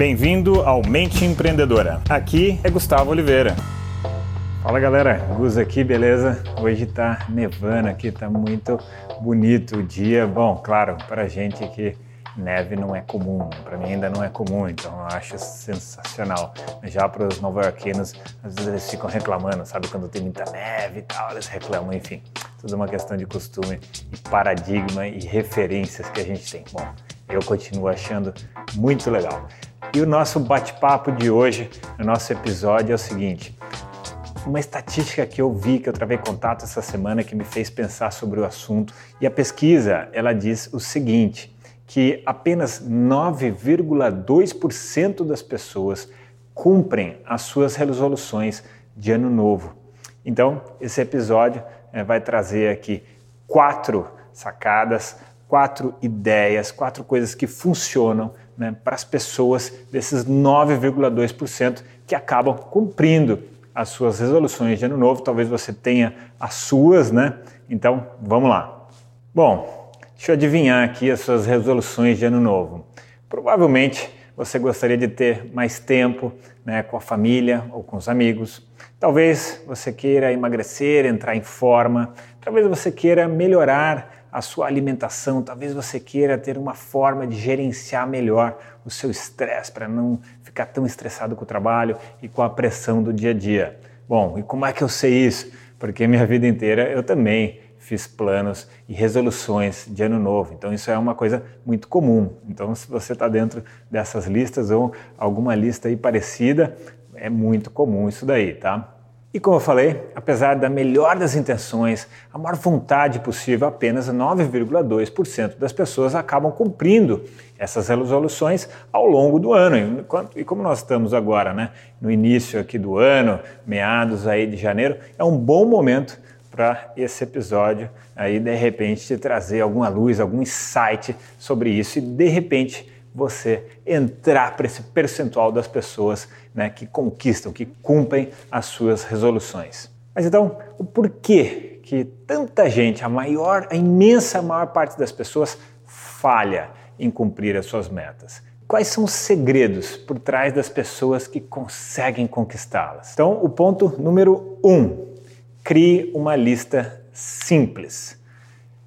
Bem-vindo ao Mente Empreendedora. Aqui é Gustavo Oliveira. Fala galera, Gus aqui, beleza? Hoje tá nevando aqui, tá muito bonito o dia. Bom, claro, pra gente que neve não é comum, para mim ainda não é comum, então eu acho sensacional. Já para os nova-iorquinos, às vezes eles ficam reclamando, sabe, quando tem muita neve e tal, eles reclamam, enfim, tudo uma questão de costume e paradigma e referências que a gente tem. Bom, eu continuo achando muito legal. E o nosso bate-papo de hoje, o nosso episódio é o seguinte: uma estatística que eu vi, que eu travei contato essa semana, que me fez pensar sobre o assunto. E a pesquisa, ela diz o seguinte, que apenas 9,2% das pessoas cumprem as suas resoluções de ano novo. Então, esse episódio é, vai trazer aqui quatro sacadas, quatro ideias, quatro coisas que funcionam né, para as pessoas desses 9,2% que acabam cumprindo as suas resoluções de ano novo. Talvez você tenha as suas, né? Então, vamos lá. Bom, Deixa eu adivinhar aqui as suas resoluções de ano novo. Provavelmente você gostaria de ter mais tempo né, com a família ou com os amigos. Talvez você queira emagrecer, entrar em forma. Talvez você queira melhorar a sua alimentação. Talvez você queira ter uma forma de gerenciar melhor o seu estresse para não ficar tão estressado com o trabalho e com a pressão do dia a dia. Bom, e como é que eu sei isso? Porque minha vida inteira eu também fiz planos e resoluções de ano novo. Então isso é uma coisa muito comum. Então se você está dentro dessas listas ou alguma lista aí parecida, é muito comum isso daí, tá? E como eu falei, apesar da melhor das intenções, a maior vontade possível, apenas 9,2% das pessoas acabam cumprindo essas resoluções ao longo do ano. E como nós estamos agora, né, no início aqui do ano, meados aí de janeiro, é um bom momento para esse episódio aí de repente te trazer alguma luz, algum insight sobre isso e de repente você entrar para esse percentual das pessoas né, que conquistam, que cumprem as suas resoluções. Mas então, o porquê que tanta gente, a maior, a imensa maior parte das pessoas falha em cumprir as suas metas? Quais são os segredos por trás das pessoas que conseguem conquistá-las? Então, o ponto número um crie uma lista simples.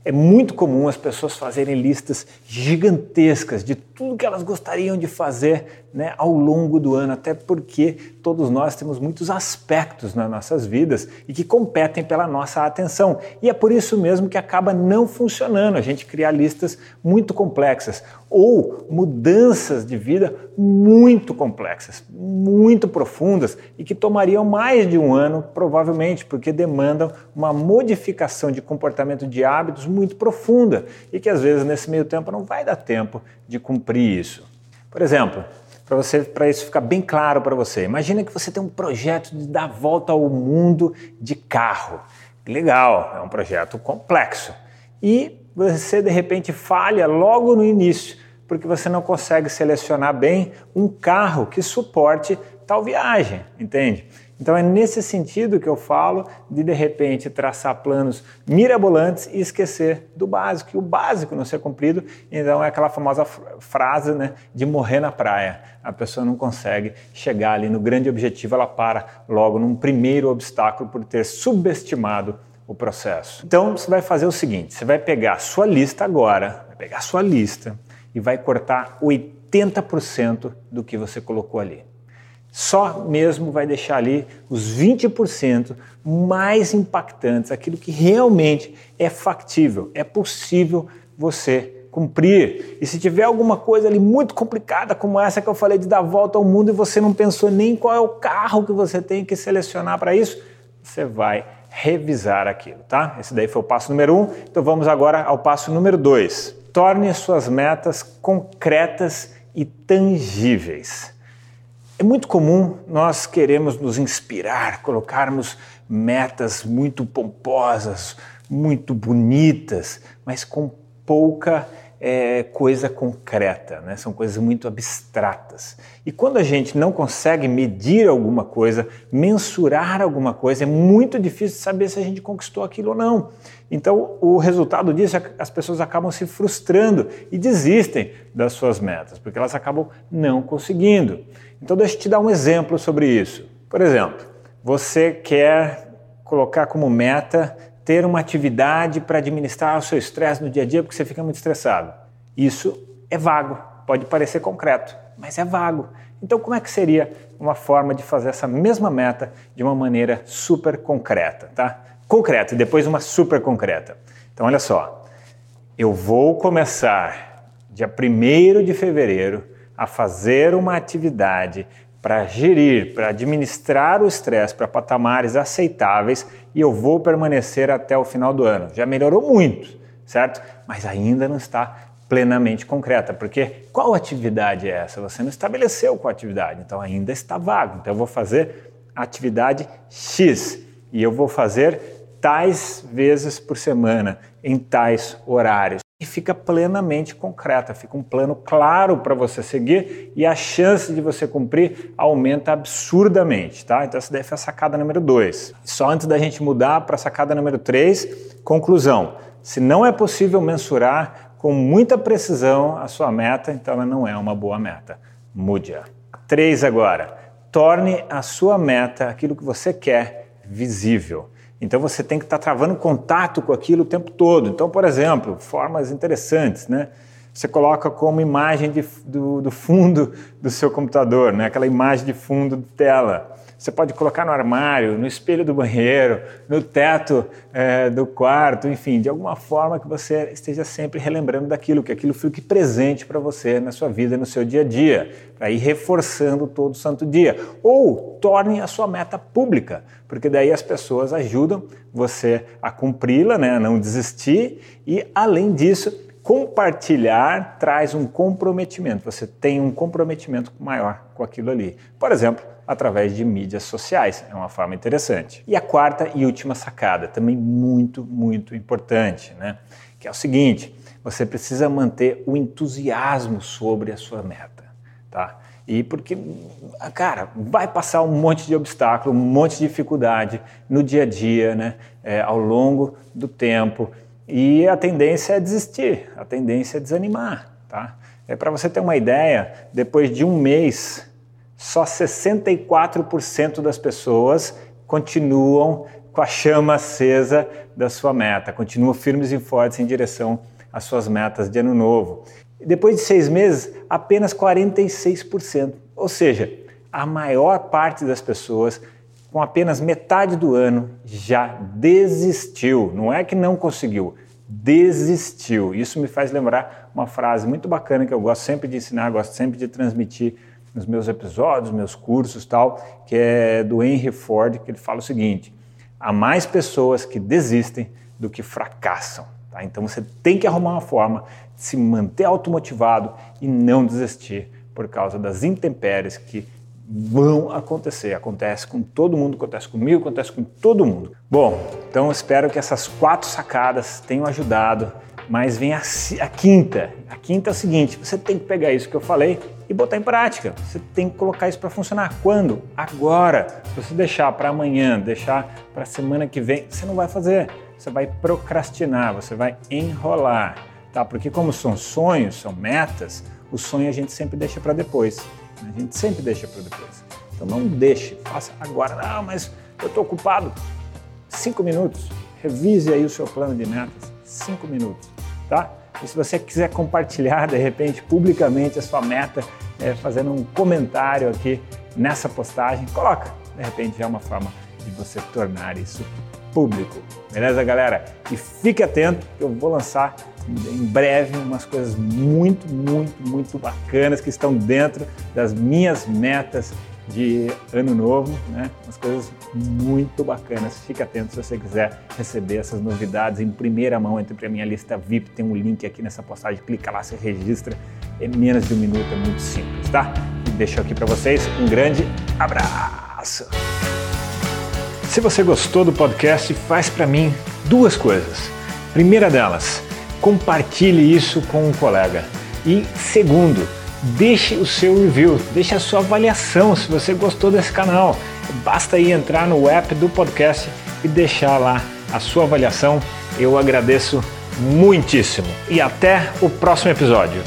É muito comum as pessoas fazerem listas gigantescas de tudo que elas gostariam de fazer né, ao longo do ano, até porque todos nós temos muitos aspectos nas nossas vidas e que competem pela nossa atenção. E é por isso mesmo que acaba não funcionando a gente criar listas muito complexas ou mudanças de vida muito complexas, muito profundas e que tomariam mais de um ano, provavelmente, porque demandam uma modificação de comportamento de hábitos muito profunda e que às vezes nesse meio tempo não vai dar tempo de cumprir isso. Por exemplo, para você, para isso ficar bem claro para você, imagina que você tem um projeto de dar volta ao mundo de carro. Legal, é um projeto complexo. E você de repente falha logo no início, porque você não consegue selecionar bem um carro que suporte tal viagem, entende? Então é nesse sentido que eu falo de de repente traçar planos mirabolantes e esquecer do básico, e o básico não ser cumprido, então é aquela famosa frase né, de morrer na praia. A pessoa não consegue chegar ali no grande objetivo, ela para logo num primeiro obstáculo por ter subestimado o processo. Então você vai fazer o seguinte: você vai pegar a sua lista agora, vai pegar a sua lista e vai cortar 80% do que você colocou ali só mesmo vai deixar ali os 20% mais impactantes, aquilo que realmente é factível, é possível você cumprir. E se tiver alguma coisa ali muito complicada, como essa que eu falei de dar volta ao mundo e você não pensou nem qual é o carro que você tem que selecionar para isso, você vai revisar aquilo, tá? Esse daí foi o passo número um. Então vamos agora ao passo número dois. Torne suas metas concretas e tangíveis. É muito comum nós queremos nos inspirar, colocarmos metas muito pomposas, muito bonitas, mas com pouca é, coisa concreta, né? são coisas muito abstratas. E quando a gente não consegue medir alguma coisa, mensurar alguma coisa, é muito difícil saber se a gente conquistou aquilo ou não. Então, o resultado disso é que as pessoas acabam se frustrando e desistem das suas metas, porque elas acabam não conseguindo. Então, deixa eu te dar um exemplo sobre isso. Por exemplo, você quer colocar como meta ter uma atividade para administrar o seu estresse no dia a dia porque você fica muito estressado. Isso é vago, pode parecer concreto, mas é vago. Então, como é que seria uma forma de fazer essa mesma meta de uma maneira super concreta, tá? Concreta e depois uma super concreta. Então, olha só, eu vou começar dia 1 de fevereiro a fazer uma atividade para gerir, para administrar o estresse para patamares aceitáveis e eu vou permanecer até o final do ano. Já melhorou muito, certo? Mas ainda não está plenamente concreta, porque qual atividade é essa? Você não estabeleceu qual atividade, então ainda está vago. Então eu vou fazer atividade X e eu vou fazer tais vezes por semana, em tais horários e fica plenamente concreta, fica um plano claro para você seguir e a chance de você cumprir aumenta absurdamente, tá? Então essa daí foi a sacada número 2. Só antes da gente mudar para a sacada número 3, conclusão. Se não é possível mensurar com muita precisão a sua meta, então ela não é uma boa meta. Mude-a. 3 agora. Torne a sua meta, aquilo que você quer, visível. Então você tem que estar tá travando contato com aquilo o tempo todo. Então, por exemplo, formas interessantes, né? Você coloca como imagem de, do, do, fundo do seu computador, né? aquela imagem de fundo de tela. Você pode colocar no armário, no espelho do banheiro, no teto é, do quarto, enfim, de alguma forma que você esteja sempre relembrando daquilo, que aquilo fique presente para você na sua vida, no seu dia a dia, para ir reforçando todo santo dia. Ou torne a sua meta pública, porque daí as pessoas ajudam você a cumpri-la, né, a não desistir, e além disso, compartilhar traz um comprometimento. Você tem um comprometimento maior com aquilo ali. Por exemplo, através de mídias sociais. É uma forma interessante. E a quarta e última sacada, também muito, muito importante, né? Que é o seguinte: você precisa manter o entusiasmo sobre a sua meta, tá? E porque, cara, vai passar um monte de obstáculo, um monte de dificuldade no dia a dia, né? É, ao longo do tempo. E a tendência é desistir, a tendência é desanimar, tá? É para você ter uma ideia, depois de um mês só 64% das pessoas continuam com a chama acesa da sua meta, continuam firmes e fortes em direção às suas metas de ano novo. Depois de seis meses, apenas 46%. Ou seja, a maior parte das pessoas, com apenas metade do ano, já desistiu. Não é que não conseguiu, desistiu. Isso me faz lembrar uma frase muito bacana que eu gosto sempre de ensinar, gosto sempre de transmitir nos meus episódios, meus cursos tal, que é do Henry Ford, que ele fala o seguinte: há mais pessoas que desistem do que fracassam. Tá? Então você tem que arrumar uma forma de se manter automotivado e não desistir por causa das intempéries que vão acontecer. Acontece com todo mundo, acontece comigo, acontece com todo mundo. Bom, então espero que essas quatro sacadas tenham ajudado mas vem a, a, quinta. A quinta é o seguinte: você tem que pegar isso que eu falei e botar em prática. Você tem que colocar isso para funcionar. Quando? Agora. Se você deixar para amanhã, deixar para semana que vem, você não vai fazer. Você vai procrastinar, você vai enrolar, tá? Porque como são sonhos, são metas, o sonho a gente sempre deixa para depois. A gente sempre deixa para depois. Então não deixe, faça agora. Não, mas eu estou ocupado. Cinco minutos. Revise aí o seu plano de metas. Cinco minutos tá? E se você quiser compartilhar de repente publicamente a sua meta, é, fazendo um comentário aqui nessa postagem, coloca. De repente é uma forma de você tornar isso público. Beleza, galera? E fique atento que eu vou lançar em breve umas coisas muito, muito, muito bacanas que estão dentro das minhas metas de ano novo, né? Umas coisas muito bacanas. Fique atento se você quiser receber essas novidades em primeira mão. Entre para minha lista VIP, tem um link aqui nessa postagem. Clica lá, se registra. É menos de um minuto, é muito simples, tá? E deixo aqui para vocês um grande abraço. Se você gostou do podcast, faz para mim duas coisas. Primeira delas, compartilhe isso com um colega. E segundo, deixe o seu review, deixe a sua avaliação se você gostou desse canal. Basta aí entrar no app do podcast e deixar lá a sua avaliação. Eu agradeço muitíssimo. E até o próximo episódio.